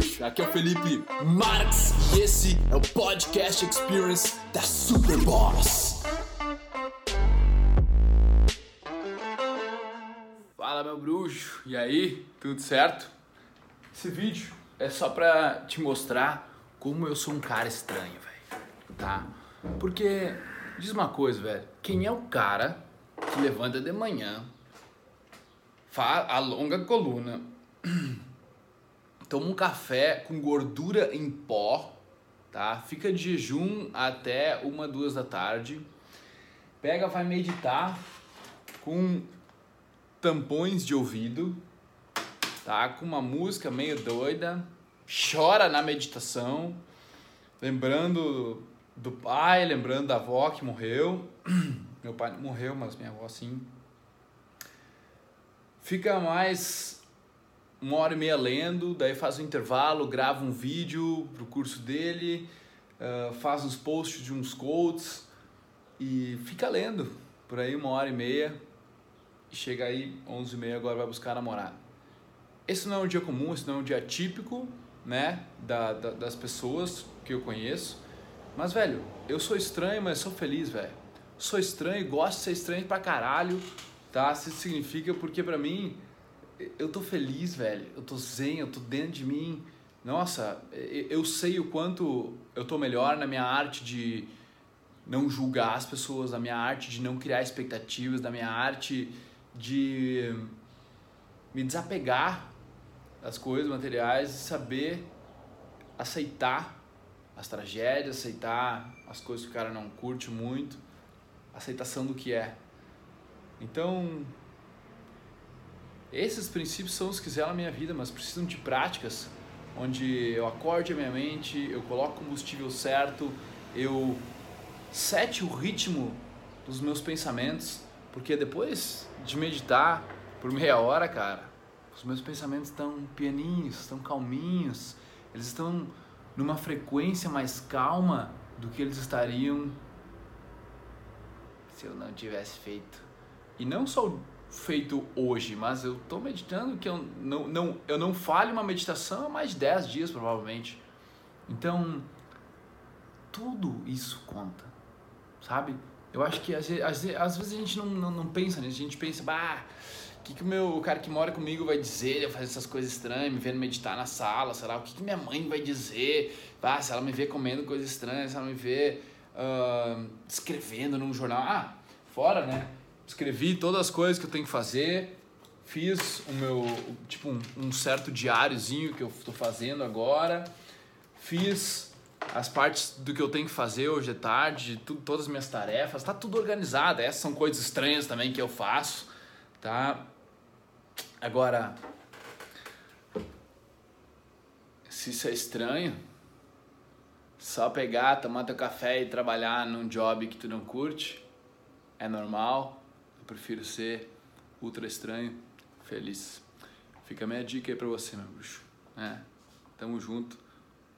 Aqui é o Felipe Marx e esse é o Podcast Experience da Superboss. Fala, meu bruxo. E aí, tudo certo? Esse vídeo é só pra te mostrar como eu sou um cara estranho, velho. Tá? Porque, diz uma coisa, velho. Quem é o cara que levanta de manhã, alonga a coluna, toma um café com gordura em pó, tá? Fica de jejum até uma, duas da tarde. Pega, vai meditar com tampões de ouvido, tá? Com uma música meio doida, chora na meditação, lembrando do pai, lembrando da avó que morreu. Meu pai morreu, mas minha avó sim. Fica mais uma hora e meia lendo, daí faz um intervalo, grava um vídeo pro curso dele, uh, faz uns posts de uns quotes e fica lendo por aí uma hora e meia e chega aí onze e meia agora vai buscar a namorada. Esse não é um dia comum, esse não é um dia típico, né, da, da, das pessoas que eu conheço, mas velho, eu sou estranho, mas sou feliz, velho. Sou estranho, gosto de ser estranho pra caralho, tá? Isso significa porque pra mim eu tô feliz, velho. Eu tô zen, eu tô dentro de mim. Nossa, eu sei o quanto eu tô melhor na minha arte de não julgar as pessoas, na minha arte de não criar expectativas, na minha arte de me desapegar das coisas materiais e saber aceitar as tragédias, aceitar as coisas que o cara não curte muito, aceitação do que é. Então, esses princípios são os que zelam a minha vida, mas precisam de práticas onde eu acorde a minha mente, eu coloco o combustível certo, eu sete o ritmo dos meus pensamentos, porque depois de meditar por meia hora, cara, os meus pensamentos estão pianinhos, estão calminhos, eles estão numa frequência mais calma do que eles estariam se eu não tivesse feito. E não só feito hoje, mas eu estou meditando que eu não, não, eu não falho uma meditação há mais de 10 dias, provavelmente. Então, tudo isso conta, sabe? Eu acho que às, às, às vezes a gente não, não, não, pensa nisso, a gente pensa, bah, o que, que o, meu, o cara que mora comigo vai dizer, eu fazer essas coisas estranhas, me vendo meditar na sala, sei lá, o que, que minha mãe vai dizer, bah, se ela me vê comendo coisas estranhas, se ela me vê uh, escrevendo num jornal, ah, fora, né? Escrevi todas as coisas que eu tenho que fazer, fiz o meu, tipo, um, um certo diáriozinho que eu estou fazendo agora, fiz as partes do que eu tenho que fazer hoje à tarde, tudo, todas as minhas tarefas, tá tudo organizado. Essas são coisas estranhas também que eu faço, tá? Agora, se isso é estranho, só pegar, tomar teu café e trabalhar num job que tu não curte, é normal prefiro ser ultra estranho, feliz. Fica a minha dica aí pra você, meu bruxo. É, tamo junto,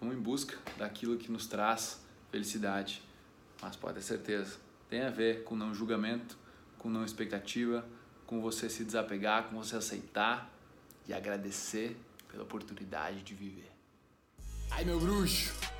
vamos em busca daquilo que nos traz felicidade. Mas pode ter certeza, tem a ver com não julgamento, com não expectativa, com você se desapegar, com você aceitar e agradecer pela oportunidade de viver. Ai, meu bruxo,